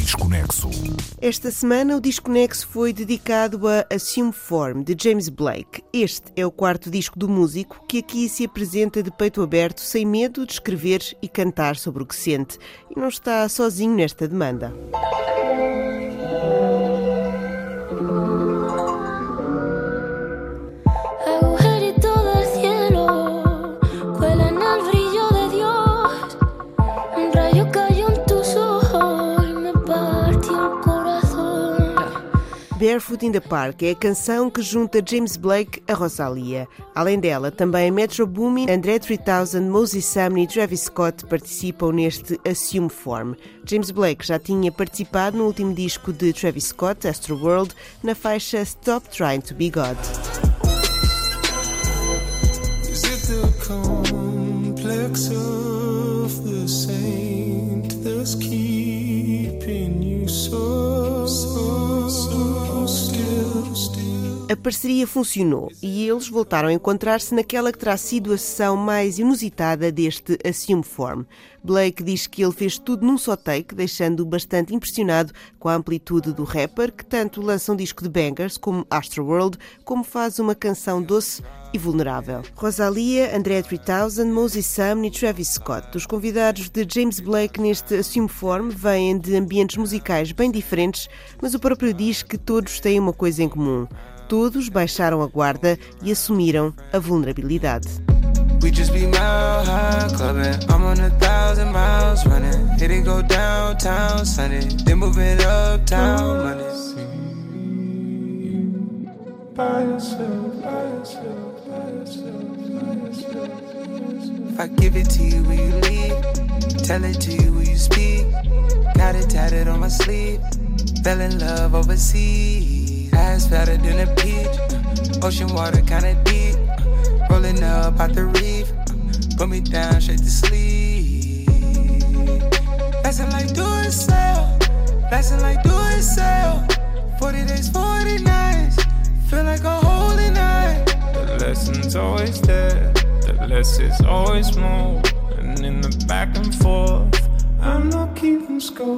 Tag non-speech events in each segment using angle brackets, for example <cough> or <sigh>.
Desconexo. Esta semana o Desconexo foi dedicado a Assume Form, de James Blake. Este é o quarto disco do músico que aqui se apresenta de peito aberto, sem medo de escrever e cantar sobre o que sente. E não está sozinho nesta demanda. Barefoot in the Park é a canção que junta James Blake a Rosalia. Além dela, também Metro Boomin, André 3000, Moses Sumney e Travis Scott participam neste Assume Form. James Blake já tinha participado no último disco de Travis Scott, Astro World, na faixa Stop Trying to Be God. A parceria funcionou e eles voltaram a encontrar-se naquela que terá sido a sessão mais inusitada deste Assume Form. Blake diz que ele fez tudo num só take, deixando-o bastante impressionado com a amplitude do rapper, que tanto lança um disco de bangers como Astroworld, como faz uma canção doce e vulnerável. Rosalia, André 3000, Moses Sumney e Travis Scott. Os convidados de James Blake neste Assume Form vêm de ambientes musicais bem diferentes, mas o próprio diz que todos têm uma coisa em comum todos baixaram a guarda e assumiram a vulnerabilidade. We just be mile high clubbing. I'm on a thousand miles running. Hit it go downtown Sunday. Then uptown. By yourself, by yourself, by yourself, by yourself. If I give it to you, will you leave? Tell it to you, will you speak? Got it tatted on my sleeve. Fell in love overseas. Ass fatter than a peach. Ocean water kinda deep. Rolling up out the reef. Put me down straight to sleep. Lesson like doing sale. Lesson like doing sale. 40 days, 40 nights. Feel like a holy night. The lesson's always there. The less is always more. And in the back and forth.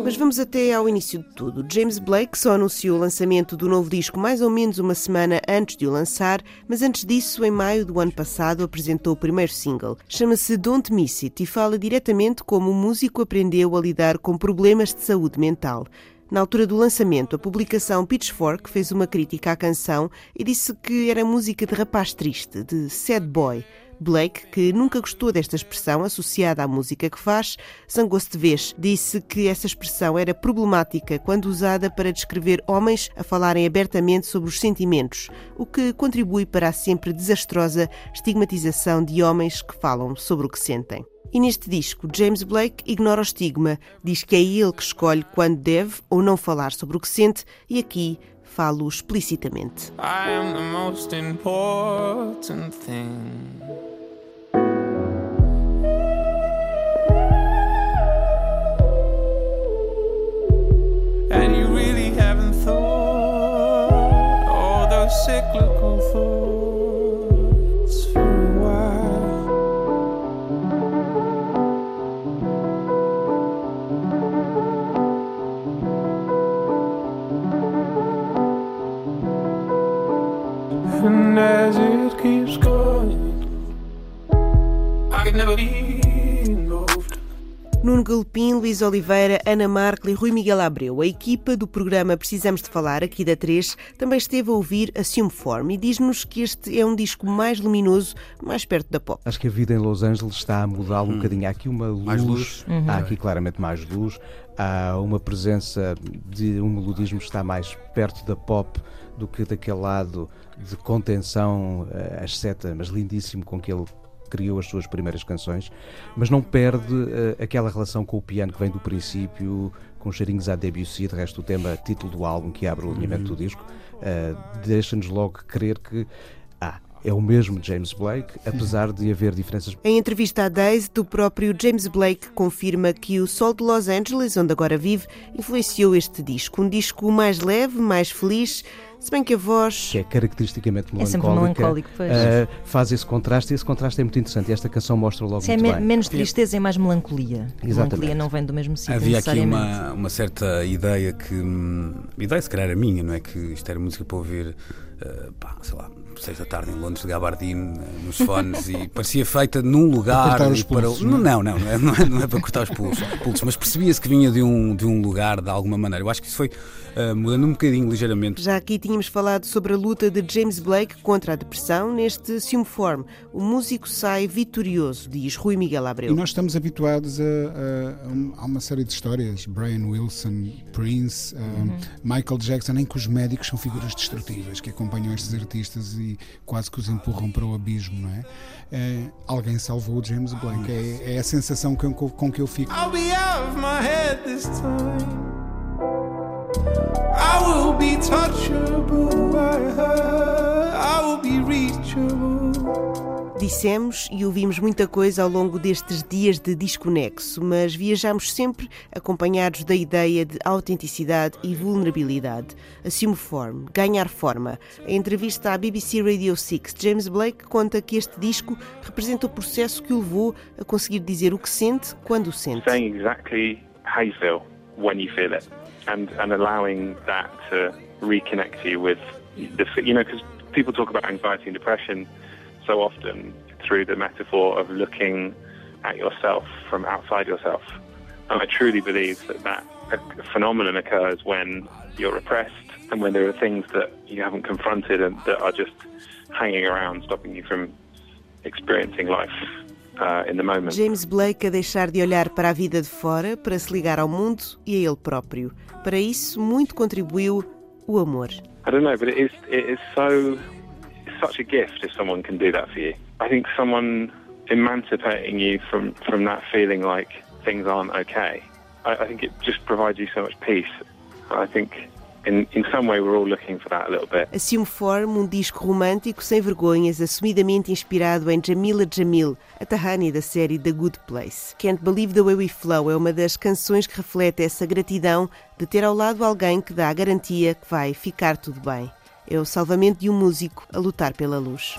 Mas vamos até ao início de tudo. James Blake só anunciou o lançamento do novo disco mais ou menos uma semana antes de o lançar, mas antes disso, em maio do ano passado, apresentou o primeiro single. Chama-se Don't Miss It e fala diretamente como o músico aprendeu a lidar com problemas de saúde mental. Na altura do lançamento, a publicação Pitchfork fez uma crítica à canção e disse que era música de rapaz triste, de sad boy. Blake, que nunca gostou desta expressão associada à música que faz, zangou-se de vez. Disse que essa expressão era problemática quando usada para descrever homens a falarem abertamente sobre os sentimentos, o que contribui para a sempre desastrosa estigmatização de homens que falam sobre o que sentem. E neste disco, James Blake ignora o estigma, diz que é ele que escolhe quando deve ou não falar sobre o que sente e aqui falo explicitamente. I am the most important thing. And you really haven't thought all those cyclical thoughts And as it keeps going, I could never be Nuno Galpim, Luís Oliveira, Ana Markle e Rui Miguel Abreu. A equipa do programa Precisamos de Falar, aqui da 3, também esteve a ouvir Assume Form e diz-nos que este é um disco mais luminoso, mais perto da pop. Acho que a vida em Los Angeles está a mudá-lo hum. um bocadinho. Há aqui uma luz, mais luz. Uhum. há aqui claramente mais luz, há uma presença de um melodismo que está mais perto da pop do que daquele lado de contenção uh, asceta, mas lindíssimo com que ele criou as suas primeiras canções, mas não perde uh, aquela relação com o piano que vem do princípio, com cheirinhos à Debussy, de resto o tema título do álbum que abre o alinhamento uhum. do disco, uh, deixa-nos logo crer que ah, é o mesmo James Blake, apesar de haver diferenças. Em entrevista à Daisy, do próprio James Blake confirma que o sol de Los Angeles, onde agora vive, influenciou este disco. Um disco mais leve, mais feliz, se bem que a voz. Que é caracteristicamente melancólica. É sempre melancólico, pois. Uh, faz esse contraste e esse contraste é muito interessante. E esta canção mostra logo Se muito é bem. menos tristeza e mais melancolia. Exatamente. Melancolia não vem do mesmo sítio. Havia aqui uma, uma certa ideia que. Hum, ideia se calhar era minha, não é? Que isto era música para ouvir, uh, pá, sei lá, seis da tarde em Londres, de gabardine, uh, nos fones, e <laughs> parecia feita num lugar. Para cortar os para... pulsos, não, não, não, não é, não, é, não é para cortar os pulsos, pulsos mas percebia-se que vinha de um, de um lugar, de alguma maneira. Eu acho que isso foi uh, mudando um bocadinho, ligeiramente. Já aqui tínhamos falado sobre a luta de James Blake contra a depressão. Neste Assume Form, o músico sai vitorioso, diz Rui Miguel Abreu. E nós estamos habituados a, a, a uma série de histórias, Brian Wilson, Prince, uhum. Michael Jackson, em que os médicos são figuras destrutivas que acompanham estes artistas e quase que os empurram para o abismo, não é? é alguém salvou o James Blake, é, é a sensação com, com que eu fico. I'll be out of my head this time. I will be touchable by her. I will be reachable. Dissemos e ouvimos muita coisa ao longo destes dias de desconexo, mas viajamos sempre acompanhados da ideia de autenticidade e vulnerabilidade. Assume form, ganhar forma. Em entrevista à BBC Radio 6, James Blake conta que este disco representa o processo que o levou a conseguir dizer o que sente quando o sente. Saying exactly how you feel when you feel it. And and allowing that to reconnect you with the you know because people talk about anxiety and depression so often through the metaphor of looking at yourself from outside yourself. And I truly believe that that phenomenon occurs when you're repressed and when there are things that you haven't confronted and that are just hanging around stopping you from experiencing life. Uh, James Blake a deixar de olhar para a vida de fora para se ligar ao mundo e a ele próprio. Para isso, muito contribuiu o amor. I don't know, but it is, it is so it's such a gift if someone can do that for you. I think someone emancipating you from, from that feeling like things aren't okay. I, I think it just provides you so much peace. I think in, in some way we're all looking for that a little bit. Assume Form, um disco romântico sem vergonhas, assumidamente inspirado em Jamila Jamil, a Tahani da série The Good Place. Can't Believe the Way We Flow é uma das canções que reflete essa gratidão de ter ao lado alguém que dá a garantia que vai ficar tudo bem. É o salvamento de um músico a lutar pela luz.